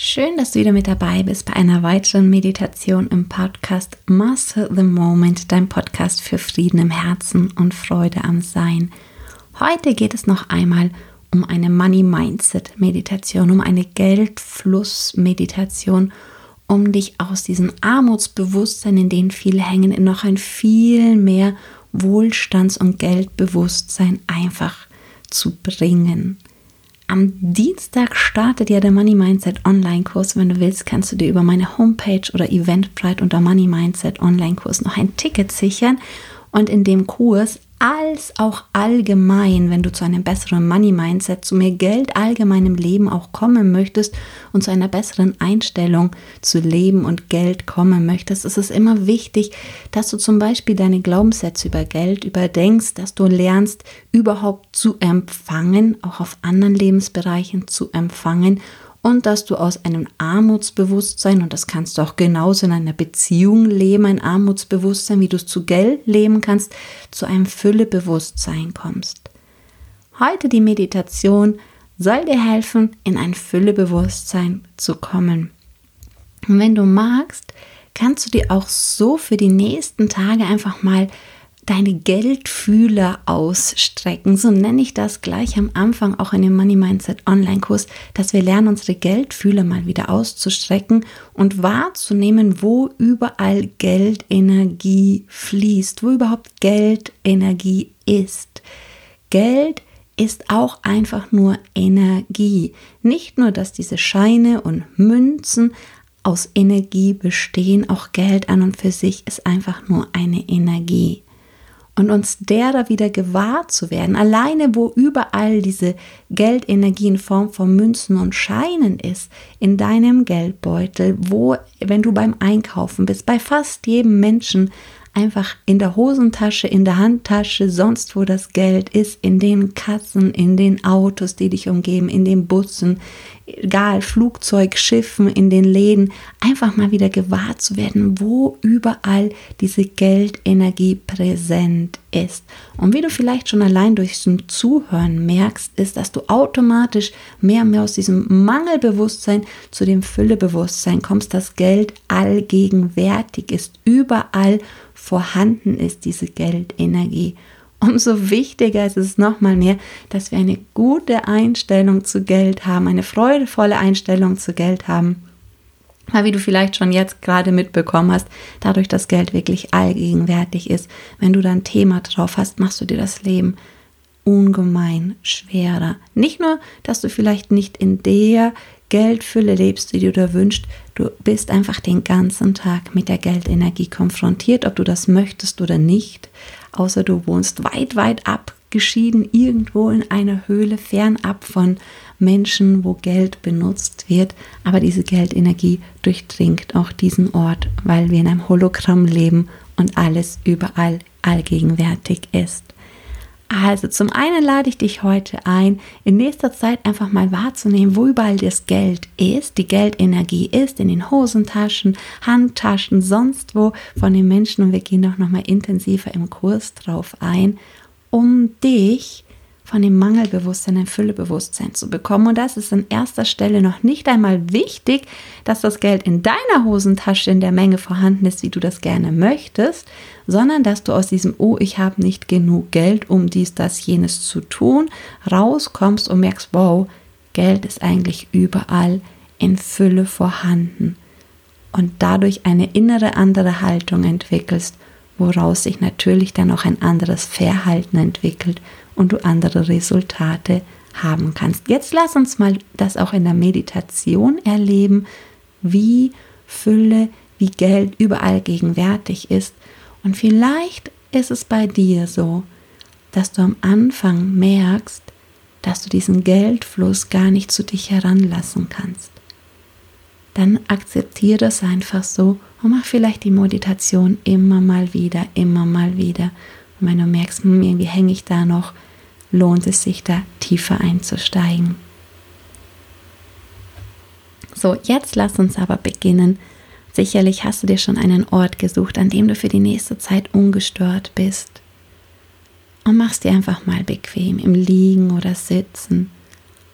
Schön, dass du wieder mit dabei bist bei einer weiteren Meditation im Podcast Master the Moment, dein Podcast für Frieden im Herzen und Freude am Sein. Heute geht es noch einmal um eine Money Mindset Meditation, um eine Geldfluss Meditation, um dich aus diesem Armutsbewusstsein, in dem viele hängen, in noch ein viel mehr Wohlstands- und Geldbewusstsein einfach zu bringen. Am Dienstag startet ja der Money Mindset Online-Kurs. Wenn du willst, kannst du dir über meine Homepage oder Eventbrite unter Money Mindset Online-Kurs noch ein Ticket sichern. Und in dem Kurs als auch allgemein, wenn du zu einem besseren Money-Mindset, zu mehr Geld allgemein im Leben auch kommen möchtest und zu einer besseren Einstellung zu Leben und Geld kommen möchtest, ist es immer wichtig, dass du zum Beispiel deine Glaubenssätze über Geld überdenkst, dass du lernst, überhaupt zu empfangen, auch auf anderen Lebensbereichen zu empfangen und dass du aus einem Armutsbewusstsein, und das kannst du auch genauso in einer Beziehung leben, ein Armutsbewusstsein, wie du es zu Geld leben kannst, zu einem Füllebewusstsein kommst. Heute die Meditation soll dir helfen, in ein Füllebewusstsein zu kommen. Und wenn du magst, kannst du dir auch so für die nächsten Tage einfach mal deine Geldfühler ausstrecken. So nenne ich das gleich am Anfang auch in dem Money Mindset Online-Kurs, dass wir lernen, unsere Geldfühler mal wieder auszustrecken und wahrzunehmen, wo überall Geldenergie fließt, wo überhaupt Geldenergie ist. Geld ist auch einfach nur Energie. Nicht nur, dass diese Scheine und Münzen aus Energie bestehen, auch Geld an und für sich ist einfach nur eine Energie und uns derer wieder gewahr zu werden. Alleine, wo überall diese Geldenergie in Form von Münzen und Scheinen ist, in deinem Geldbeutel, wo, wenn du beim Einkaufen bist, bei fast jedem Menschen einfach in der Hosentasche, in der Handtasche, sonst wo das Geld ist, in den Kassen, in den Autos, die dich umgeben, in den Bussen, egal, Flugzeug, Schiffen, in den Läden, einfach mal wieder gewahr zu werden, wo überall diese Geldenergie präsent ist. Und wie du vielleicht schon allein durch so Zuhören merkst, ist, dass du automatisch mehr und mehr aus diesem Mangelbewusstsein zu dem Füllebewusstsein kommst, dass Geld allgegenwärtig ist, überall vorhanden ist diese Geldenergie umso wichtiger ist es nochmal mehr, dass wir eine gute Einstellung zu Geld haben, eine freudevolle Einstellung zu Geld haben. Weil wie du vielleicht schon jetzt gerade mitbekommen hast, dadurch, dass Geld wirklich allgegenwärtig ist, wenn du da ein Thema drauf hast, machst du dir das Leben ungemein schwerer. Nicht nur, dass du vielleicht nicht in der Geldfülle lebst, die du dir wünschst, du bist einfach den ganzen Tag mit der Geldenergie konfrontiert, ob du das möchtest oder nicht außer du wohnst weit, weit abgeschieden irgendwo in einer Höhle, fernab von Menschen, wo Geld benutzt wird. Aber diese Geldenergie durchdringt auch diesen Ort, weil wir in einem Hologramm leben und alles überall allgegenwärtig ist. Also zum einen lade ich dich heute ein, in nächster Zeit einfach mal wahrzunehmen, wo überall das Geld ist, die Geldenergie ist, in den Hosentaschen, Handtaschen, sonst wo von den Menschen. Und wir gehen auch nochmal intensiver im Kurs drauf ein, um dich von dem Mangelbewusstsein ein Füllebewusstsein zu bekommen. Und das ist an erster Stelle noch nicht einmal wichtig, dass das Geld in deiner Hosentasche in der Menge vorhanden ist, wie du das gerne möchtest, sondern dass du aus diesem, oh, ich habe nicht genug Geld, um dies, das, jenes zu tun, rauskommst und merkst, wow, Geld ist eigentlich überall in Fülle vorhanden. Und dadurch eine innere andere Haltung entwickelst, woraus sich natürlich dann auch ein anderes Verhalten entwickelt und du andere Resultate haben kannst. Jetzt lass uns mal das auch in der Meditation erleben, wie Fülle, wie Geld überall gegenwärtig ist. Und vielleicht ist es bei dir so, dass du am Anfang merkst, dass du diesen Geldfluss gar nicht zu dich heranlassen kannst. Dann akzeptiere das einfach so und mach vielleicht die Meditation immer mal wieder, immer mal wieder. Und wenn du merkst, hm, irgendwie hänge ich da noch, lohnt es sich da tiefer einzusteigen. So, jetzt lass uns aber beginnen. Sicherlich hast du dir schon einen Ort gesucht, an dem du für die nächste Zeit ungestört bist. Und machst dir einfach mal bequem im Liegen oder Sitzen.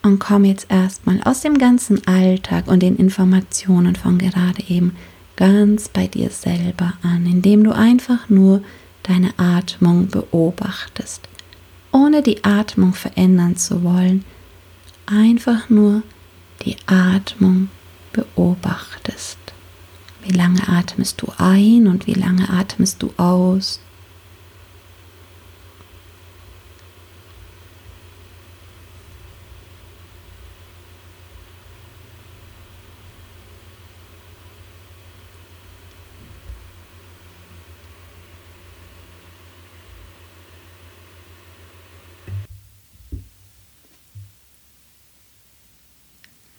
Und komm jetzt erstmal aus dem ganzen Alltag und den Informationen von gerade eben ganz bei dir selber an, indem du einfach nur deine Atmung beobachtest, ohne die Atmung verändern zu wollen, einfach nur die Atmung beobachtest. Wie lange atmest du ein und wie lange atmest du aus?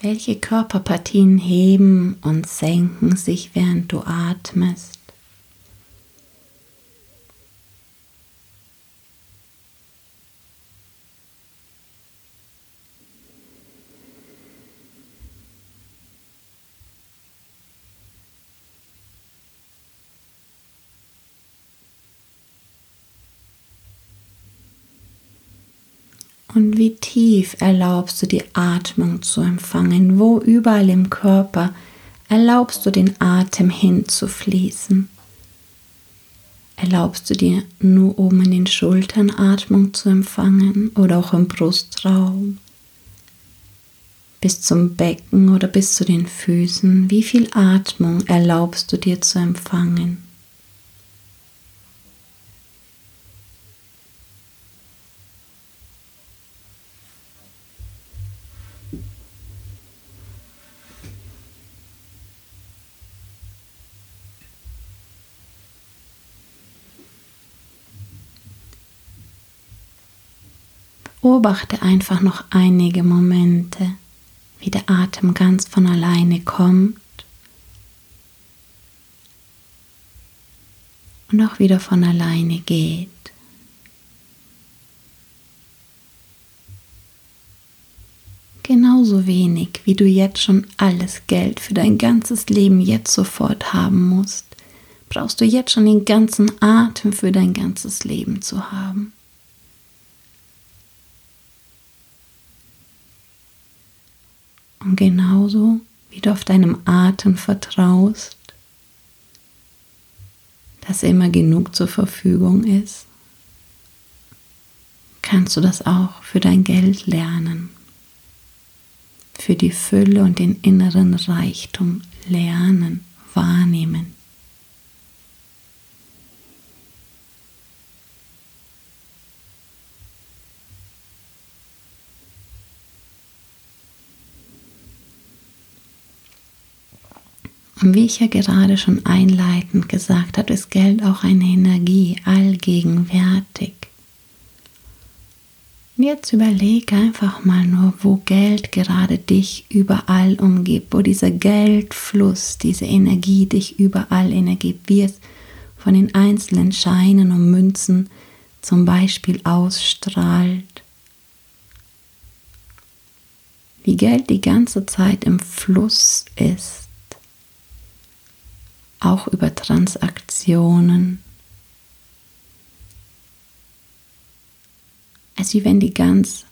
Welche Körperpartien heben und senken sich, während du atmest? Und wie tief erlaubst du die Atmung zu empfangen? Wo überall im Körper erlaubst du den Atem hinzufließen? Erlaubst du dir nur oben in den Schultern Atmung zu empfangen oder auch im Brustraum? Bis zum Becken oder bis zu den Füßen? Wie viel Atmung erlaubst du dir zu empfangen? Beobachte einfach noch einige Momente, wie der Atem ganz von alleine kommt und auch wieder von alleine geht. Genauso wenig, wie du jetzt schon alles Geld für dein ganzes Leben jetzt sofort haben musst, brauchst du jetzt schon den ganzen Atem für dein ganzes Leben zu haben. Und genauso wie du auf deinem Atem vertraust, dass immer genug zur Verfügung ist, kannst du das auch für dein Geld lernen, für die Fülle und den inneren Reichtum lernen, wahrnehmen. Und wie ich ja gerade schon einleitend gesagt habe, ist Geld auch eine Energie, allgegenwärtig. Jetzt überlege einfach mal nur, wo Geld gerade dich überall umgibt, wo dieser Geldfluss, diese Energie dich überall ergibt, wie es von den einzelnen Scheinen und Münzen zum Beispiel ausstrahlt. Wie Geld die ganze Zeit im Fluss ist auch über Transaktionen. Ist wie wenn die ganz,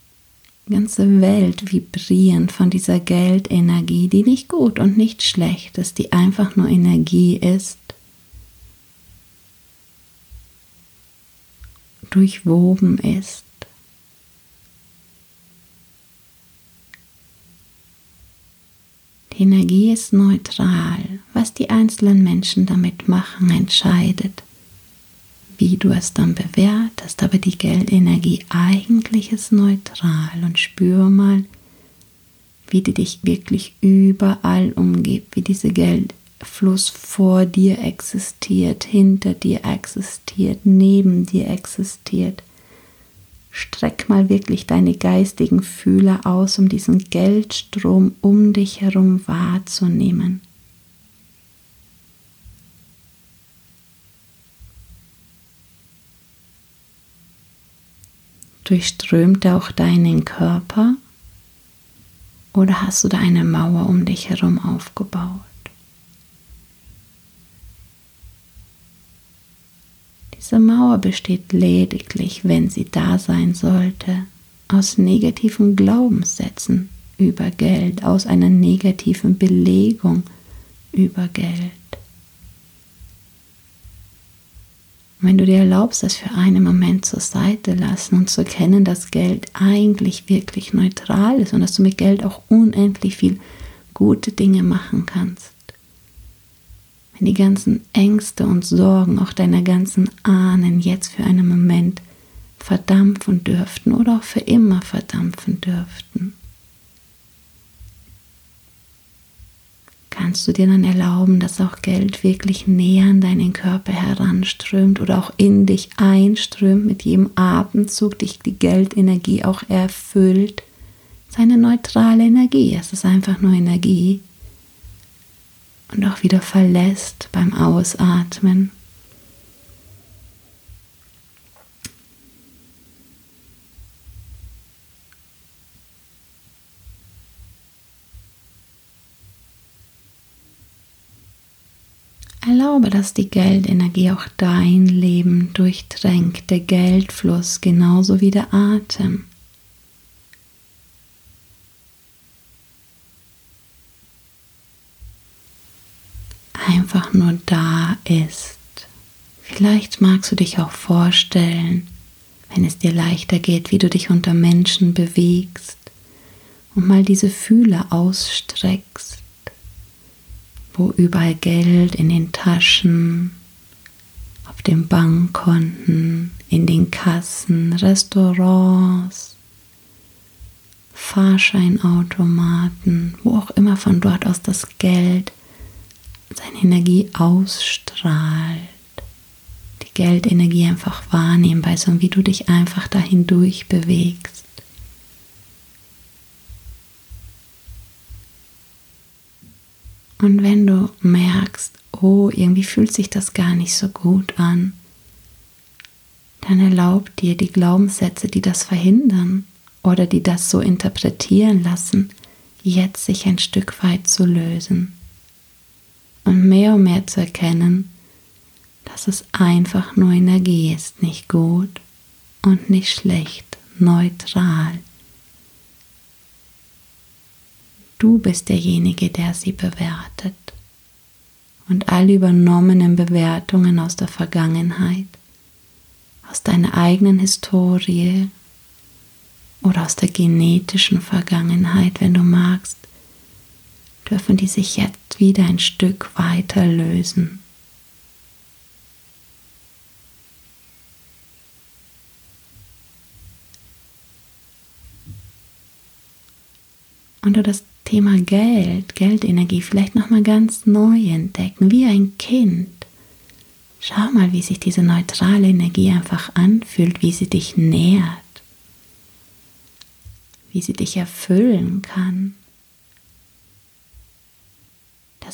ganze Welt vibrieren von dieser Geldenergie, die nicht gut und nicht schlecht ist, die einfach nur Energie ist, durchwoben ist. Die Energie ist neutral. Was die einzelnen Menschen damit machen, entscheidet, wie du es dann bewertest. Aber die Geldenergie eigentlich ist neutral und spür mal, wie die dich wirklich überall umgibt, wie dieser Geldfluss vor dir existiert, hinter dir existiert, neben dir existiert Streck mal wirklich deine geistigen Fühler aus, um diesen Geldstrom um dich herum wahrzunehmen. Durchströmt er auch deinen Körper oder hast du da eine Mauer um dich herum aufgebaut? Diese Mauer besteht lediglich, wenn sie da sein sollte, aus negativen Glaubenssätzen, über Geld, aus einer negativen Belegung über Geld. wenn du dir erlaubst, das für einen Moment zur Seite lassen und zu erkennen, dass Geld eigentlich wirklich neutral ist und dass du mit Geld auch unendlich viel gute Dinge machen kannst. Wenn die ganzen Ängste und Sorgen auch deiner ganzen Ahnen jetzt für einen Moment verdampfen dürften oder auch für immer verdampfen dürften. kannst du dir dann erlauben, dass auch Geld wirklich näher an deinen Körper heranströmt oder auch in dich einströmt, mit jedem Atemzug dich die Geldenergie auch erfüllt. Seine neutrale Energie, es ist einfach nur Energie. Und auch wieder verlässt beim Ausatmen. Erlaube, dass die Geldenergie auch dein Leben durchdrängt, der Geldfluss genauso wie der Atem. Einfach nur da ist. Vielleicht magst du dich auch vorstellen, wenn es dir leichter geht, wie du dich unter Menschen bewegst und mal diese Fühler ausstreckst wo überall Geld in den Taschen, auf den Bankkonten, in den Kassen, Restaurants, Fahrscheinautomaten, wo auch immer von dort aus das Geld seine Energie ausstrahlt. Die Geldenergie einfach wahrnehmbar ist und wie du dich einfach dahin durchbewegst. Und wenn du merkst, oh, irgendwie fühlt sich das gar nicht so gut an, dann erlaub dir die Glaubenssätze, die das verhindern oder die das so interpretieren lassen, jetzt sich ein Stück weit zu lösen und mehr und mehr zu erkennen, dass es einfach nur Energie ist, nicht gut und nicht schlecht, neutral. Du bist derjenige, der sie bewertet. Und alle übernommenen Bewertungen aus der Vergangenheit, aus deiner eigenen Historie oder aus der genetischen Vergangenheit, wenn du magst, dürfen die sich jetzt wieder ein Stück weiter lösen. Und du das Thema Geld, Geldenergie vielleicht nochmal ganz neu entdecken, wie ein Kind. Schau mal, wie sich diese neutrale Energie einfach anfühlt, wie sie dich nährt, wie sie dich erfüllen kann.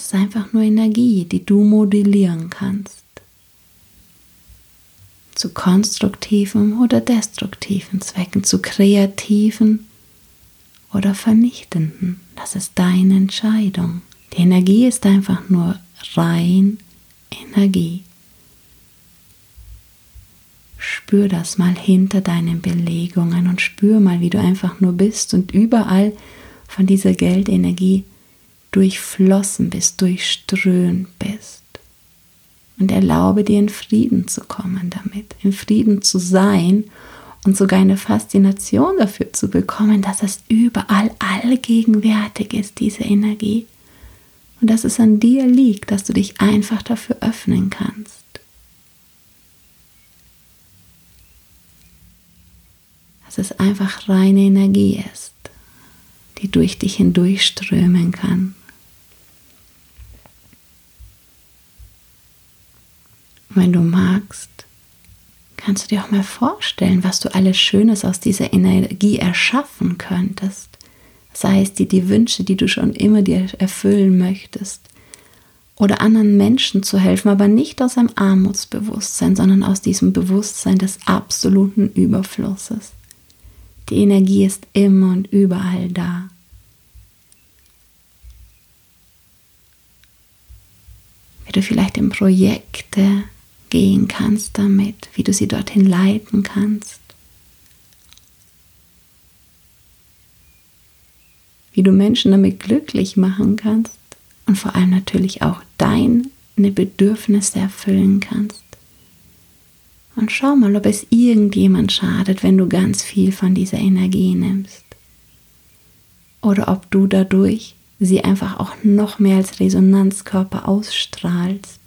Das ist einfach nur Energie, die du modellieren kannst. Zu konstruktiven oder destruktiven Zwecken, zu kreativen oder vernichtenden. Das ist deine Entscheidung. Die Energie ist einfach nur rein Energie. Spür das mal hinter deinen Belegungen und spür mal, wie du einfach nur bist und überall von dieser Geldenergie durchflossen bist, durchströmt bist. Und erlaube dir in Frieden zu kommen damit, in Frieden zu sein und sogar eine Faszination dafür zu bekommen, dass es überall allgegenwärtig ist, diese Energie. Und dass es an dir liegt, dass du dich einfach dafür öffnen kannst. Dass es einfach reine Energie ist, die durch dich hindurchströmen kann. Wenn du magst, kannst du dir auch mal vorstellen, was du alles Schönes aus dieser Energie erschaffen könntest. Sei es dir die Wünsche, die du schon immer dir erfüllen möchtest. Oder anderen Menschen zu helfen, aber nicht aus einem Armutsbewusstsein, sondern aus diesem Bewusstsein des absoluten Überflusses. Die Energie ist immer und überall da. Wie du vielleicht in Projekte gehen kannst damit, wie du sie dorthin leiten kannst, wie du Menschen damit glücklich machen kannst und vor allem natürlich auch deine Bedürfnisse erfüllen kannst. Und schau mal, ob es irgendjemand schadet, wenn du ganz viel von dieser Energie nimmst. Oder ob du dadurch sie einfach auch noch mehr als Resonanzkörper ausstrahlst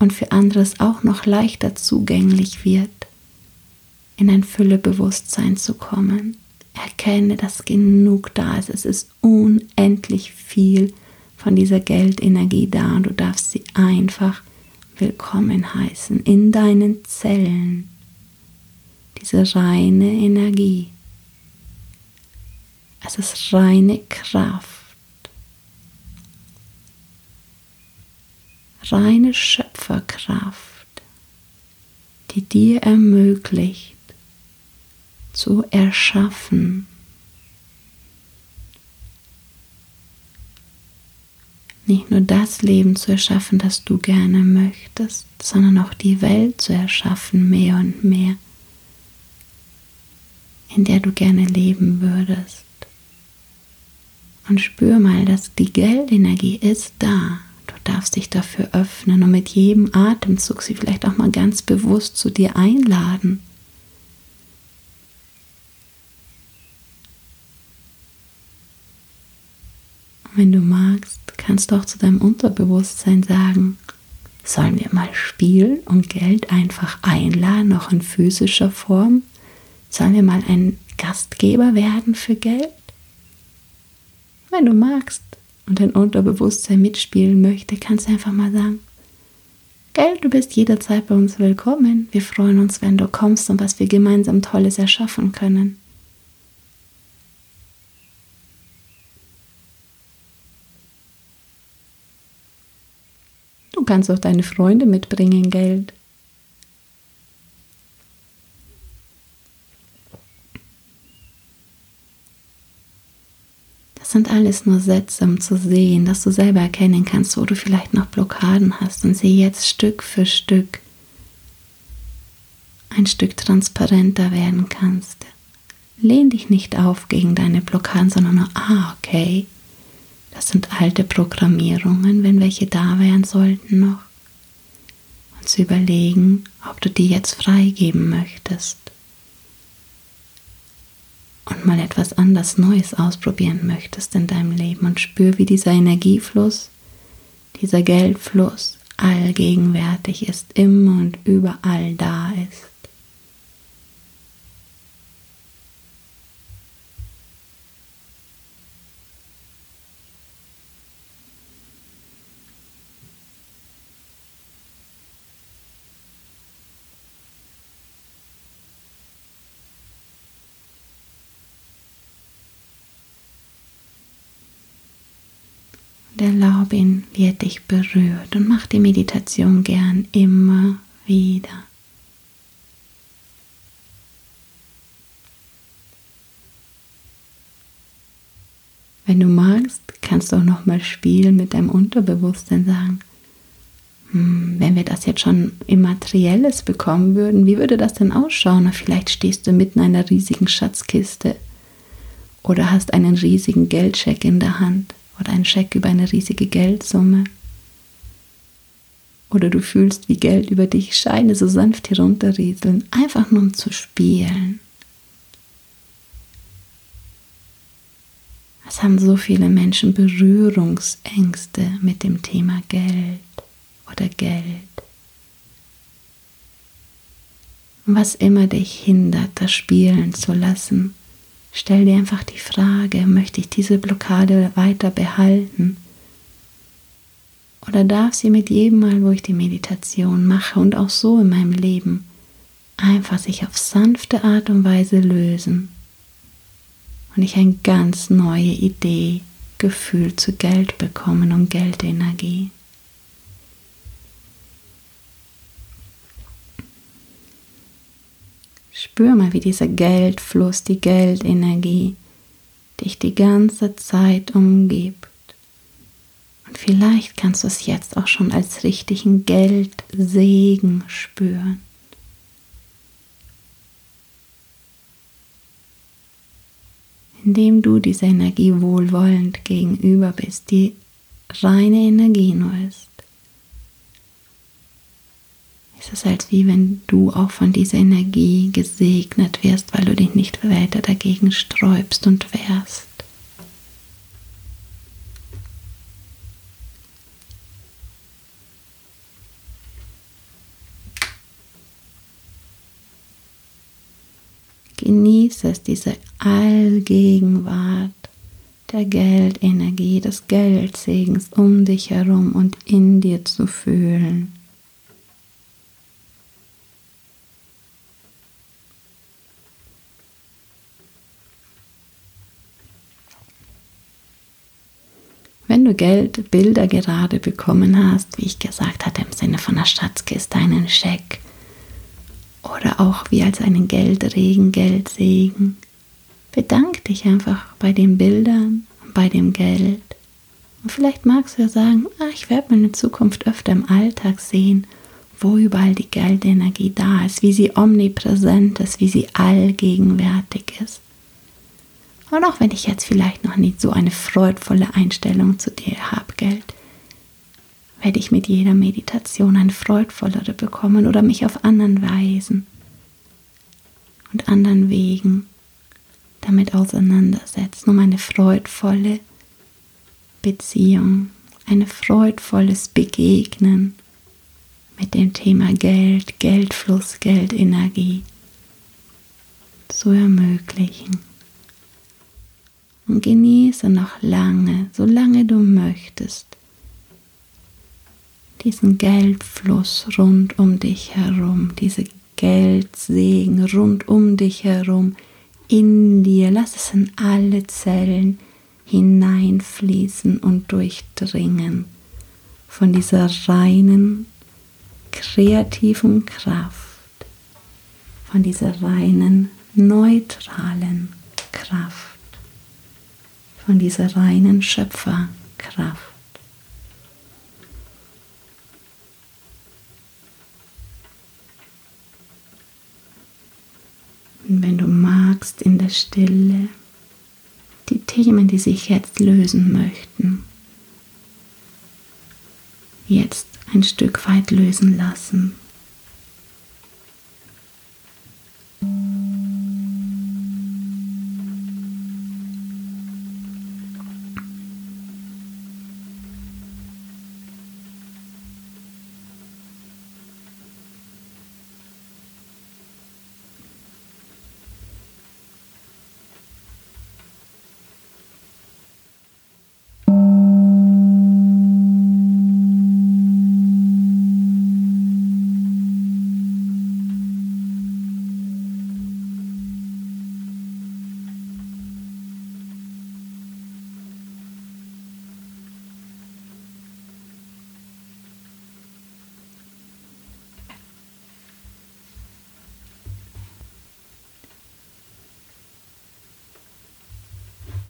und für anderes auch noch leichter zugänglich wird, in ein Füllebewusstsein zu kommen. Erkenne, dass genug da ist. Es ist unendlich viel von dieser Geldenergie da und du darfst sie einfach willkommen heißen in deinen Zellen. Diese reine Energie. Es ist reine Kraft. Reine Schöpferkraft, die dir ermöglicht zu erschaffen. Nicht nur das Leben zu erschaffen, das du gerne möchtest, sondern auch die Welt zu erschaffen, mehr und mehr, in der du gerne leben würdest. Und spür mal, dass die Geldenergie ist da. Darfst dich dafür öffnen und mit jedem Atemzug sie vielleicht auch mal ganz bewusst zu dir einladen. Und wenn du magst, kannst du auch zu deinem Unterbewusstsein sagen, sollen wir mal spielen und Geld einfach einladen, auch in physischer Form? Sollen wir mal ein Gastgeber werden für Geld? Wenn du magst und dein Unterbewusstsein mitspielen möchte, kannst du einfach mal sagen, Gell, du bist jederzeit bei uns willkommen. Wir freuen uns, wenn du kommst und was wir gemeinsam Tolles erschaffen können. Du kannst auch deine Freunde mitbringen, Geld. Sind alles nur Sätze, um zu sehen, dass du selber erkennen kannst, wo du vielleicht noch Blockaden hast und sie jetzt Stück für Stück ein Stück transparenter werden kannst. Lehn dich nicht auf gegen deine Blockaden, sondern nur, ah, okay, das sind alte Programmierungen, wenn welche da wären sollten noch. Und zu überlegen, ob du die jetzt freigeben möchtest und mal etwas anders Neues ausprobieren möchtest in deinem Leben und spür, wie dieser Energiefluss, dieser Geldfluss allgegenwärtig ist, immer und überall da ist. Erlaube ihn, er dich berührt und mach die Meditation gern immer wieder. Wenn du magst, kannst du auch noch mal spielen mit deinem Unterbewusstsein sagen, hm, wenn wir das jetzt schon Immaterielles bekommen würden, wie würde das denn ausschauen? Vielleicht stehst du mitten in einer riesigen Schatzkiste oder hast einen riesigen Geldscheck in der Hand oder ein Scheck über eine riesige Geldsumme. Oder du fühlst, wie Geld über dich Scheine so sanft herunterrieseln, einfach nur um zu spielen. Es haben so viele Menschen Berührungsängste mit dem Thema Geld oder Geld. Was immer dich hindert, das spielen zu lassen, Stell dir einfach die Frage, möchte ich diese Blockade weiter behalten? Oder darf sie mit jedem Mal, wo ich die Meditation mache und auch so in meinem Leben, einfach sich auf sanfte Art und Weise lösen und ich eine ganz neue Idee, Gefühl zu Geld bekommen und Geldenergie? Spür mal, wie dieser Geldfluss, die Geldenergie dich die ganze Zeit umgibt. Und vielleicht kannst du es jetzt auch schon als richtigen Geldsegen spüren. indem du dieser Energie wohlwollend gegenüber bist, die reine Energie nur ist. Es ist als wie wenn du auch von dieser Energie gesegnet wirst, weil du dich nicht weiter dagegen sträubst und wehrst. Genieße es, diese Allgegenwart der Geldenergie, des Geldsegens um dich herum und in dir zu fühlen. Wenn du Geldbilder gerade bekommen hast, wie ich gesagt hatte, im Sinne von einer Schatzkiste, einen Scheck oder auch wie als einen Geldregen, Geldsegen, bedank dich einfach bei den Bildern, bei dem Geld. Und vielleicht magst du ja sagen, ah, ich werde meine Zukunft öfter im Alltag sehen, wo überall die Geldenergie da ist, wie sie omnipräsent ist, wie sie allgegenwärtig ist. Und auch wenn ich jetzt vielleicht noch nicht so eine freudvolle Einstellung zu dir habe, Geld, werde ich mit jeder Meditation eine freudvollere bekommen oder mich auf anderen Weisen und anderen Wegen damit auseinandersetzen, um eine freudvolle Beziehung, ein freudvolles Begegnen mit dem Thema Geld, Geldfluss, Geldenergie zu ermöglichen und genieße noch lange, solange du möchtest, diesen Geldfluss rund um dich herum, diese Geldsegen rund um dich herum, in dir, lass es in alle Zellen hineinfließen und durchdringen. Von dieser reinen, kreativen Kraft, von dieser reinen, neutralen Kraft von dieser reinen Schöpferkraft. Und wenn du magst in der Stille die Themen, die sich jetzt lösen möchten, jetzt ein Stück weit lösen lassen.